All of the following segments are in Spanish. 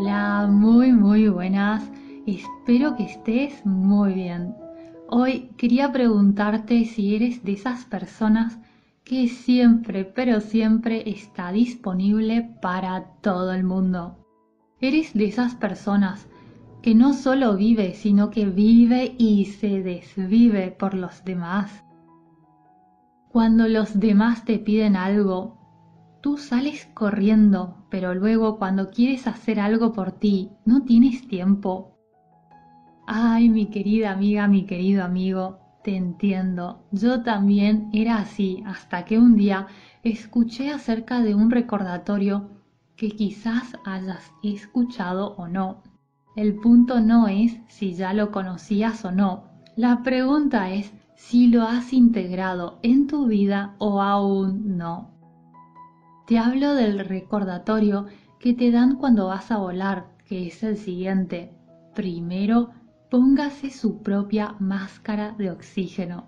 Hola, muy muy buenas. Espero que estés muy bien. Hoy quería preguntarte si eres de esas personas que siempre, pero siempre está disponible para todo el mundo. Eres de esas personas que no solo vive, sino que vive y se desvive por los demás. Cuando los demás te piden algo, Tú sales corriendo, pero luego cuando quieres hacer algo por ti, no tienes tiempo. Ay, mi querida amiga, mi querido amigo, te entiendo. Yo también era así hasta que un día escuché acerca de un recordatorio que quizás hayas escuchado o no. El punto no es si ya lo conocías o no. La pregunta es si lo has integrado en tu vida o aún no. Te hablo del recordatorio que te dan cuando vas a volar, que es el siguiente. Primero, póngase su propia máscara de oxígeno.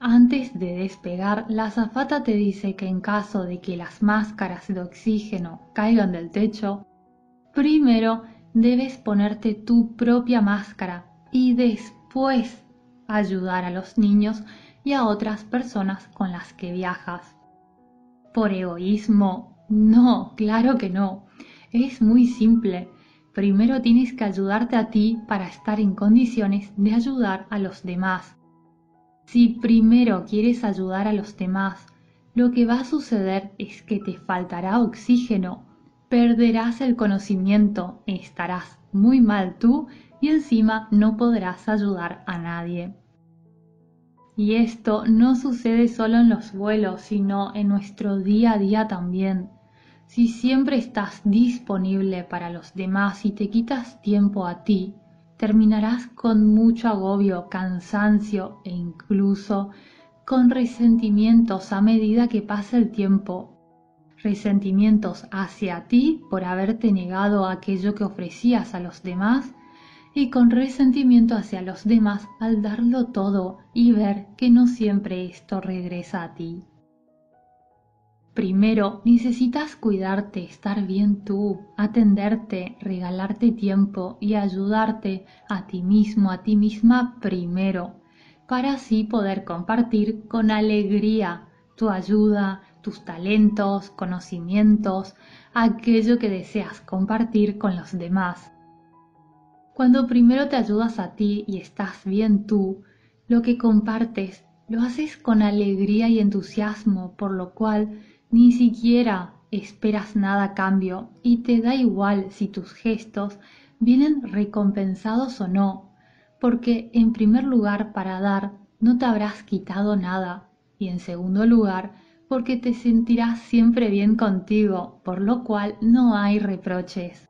Antes de despegar, la azafata te dice que en caso de que las máscaras de oxígeno caigan del techo, primero debes ponerte tu propia máscara y después ayudar a los niños y a otras personas con las que viajas por egoísmo. No, claro que no. Es muy simple. Primero tienes que ayudarte a ti para estar en condiciones de ayudar a los demás. Si primero quieres ayudar a los demás, lo que va a suceder es que te faltará oxígeno, perderás el conocimiento, estarás muy mal tú y encima no podrás ayudar a nadie. Y esto no sucede solo en los vuelos, sino en nuestro día a día también. Si siempre estás disponible para los demás y te quitas tiempo a ti, terminarás con mucho agobio, cansancio e incluso con resentimientos a medida que pasa el tiempo. Resentimientos hacia ti por haberte negado aquello que ofrecías a los demás y con resentimiento hacia los demás al darlo todo y ver que no siempre esto regresa a ti. Primero, necesitas cuidarte, estar bien tú, atenderte, regalarte tiempo y ayudarte a ti mismo, a ti misma primero, para así poder compartir con alegría tu ayuda, tus talentos, conocimientos, aquello que deseas compartir con los demás cuando primero te ayudas a ti y estás bien tú, lo que compartes lo haces con alegría y entusiasmo, por lo cual ni siquiera esperas nada a cambio y te da igual si tus gestos vienen recompensados o no, porque en primer lugar para dar no te habrás quitado nada y en segundo lugar porque te sentirás siempre bien contigo, por lo cual no hay reproches.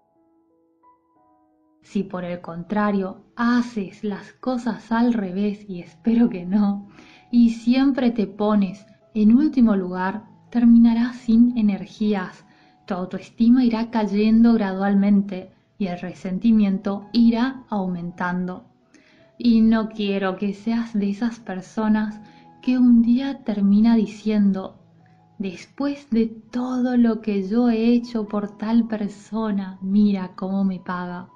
Si por el contrario haces las cosas al revés, y espero que no, y siempre te pones en último lugar, terminarás sin energías, tu autoestima irá cayendo gradualmente y el resentimiento irá aumentando. Y no quiero que seas de esas personas que un día termina diciendo, después de todo lo que yo he hecho por tal persona, mira cómo me paga.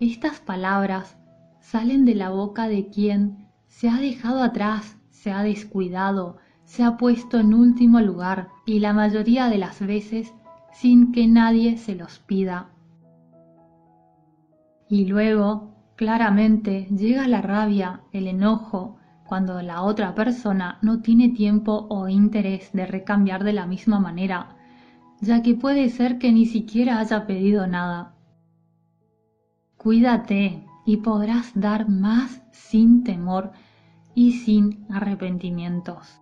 Estas palabras salen de la boca de quien se ha dejado atrás, se ha descuidado, se ha puesto en último lugar y la mayoría de las veces sin que nadie se los pida. Y luego, claramente, llega la rabia, el enojo, cuando la otra persona no tiene tiempo o interés de recambiar de la misma manera, ya que puede ser que ni siquiera haya pedido nada. Cuídate y podrás dar más sin temor y sin arrepentimientos.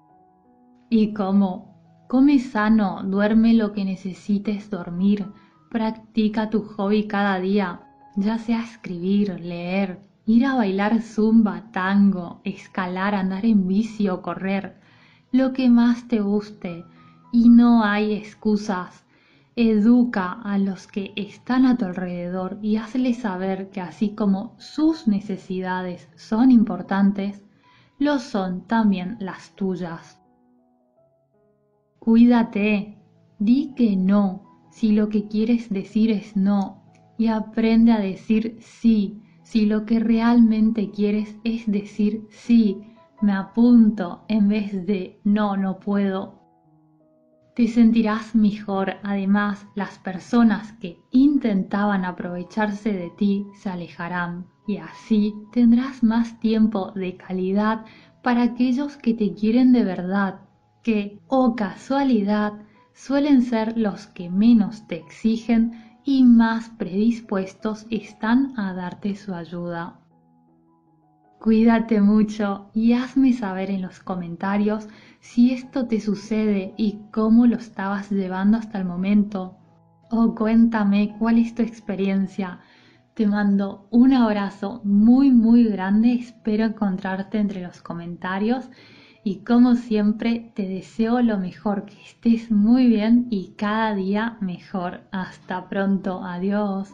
¿Y cómo? Come sano, duerme lo que necesites dormir, practica tu hobby cada día, ya sea escribir, leer, ir a bailar zumba, tango, escalar, andar en bici o correr, lo que más te guste. Y no hay excusas Educa a los que están a tu alrededor y hazles saber que así como sus necesidades son importantes, lo son también las tuyas. Cuídate, di que no, si lo que quieres decir es no y aprende a decir sí si lo que realmente quieres es decir sí, me apunto en vez de no, no puedo. Te sentirás mejor, además las personas que intentaban aprovecharse de ti se alejarán y así tendrás más tiempo de calidad para aquellos que te quieren de verdad, que, oh casualidad, suelen ser los que menos te exigen y más predispuestos están a darte su ayuda. Cuídate mucho y hazme saber en los comentarios si esto te sucede y cómo lo estabas llevando hasta el momento. O cuéntame cuál es tu experiencia. Te mando un abrazo muy muy grande, espero encontrarte entre los comentarios y como siempre te deseo lo mejor, que estés muy bien y cada día mejor. Hasta pronto, adiós.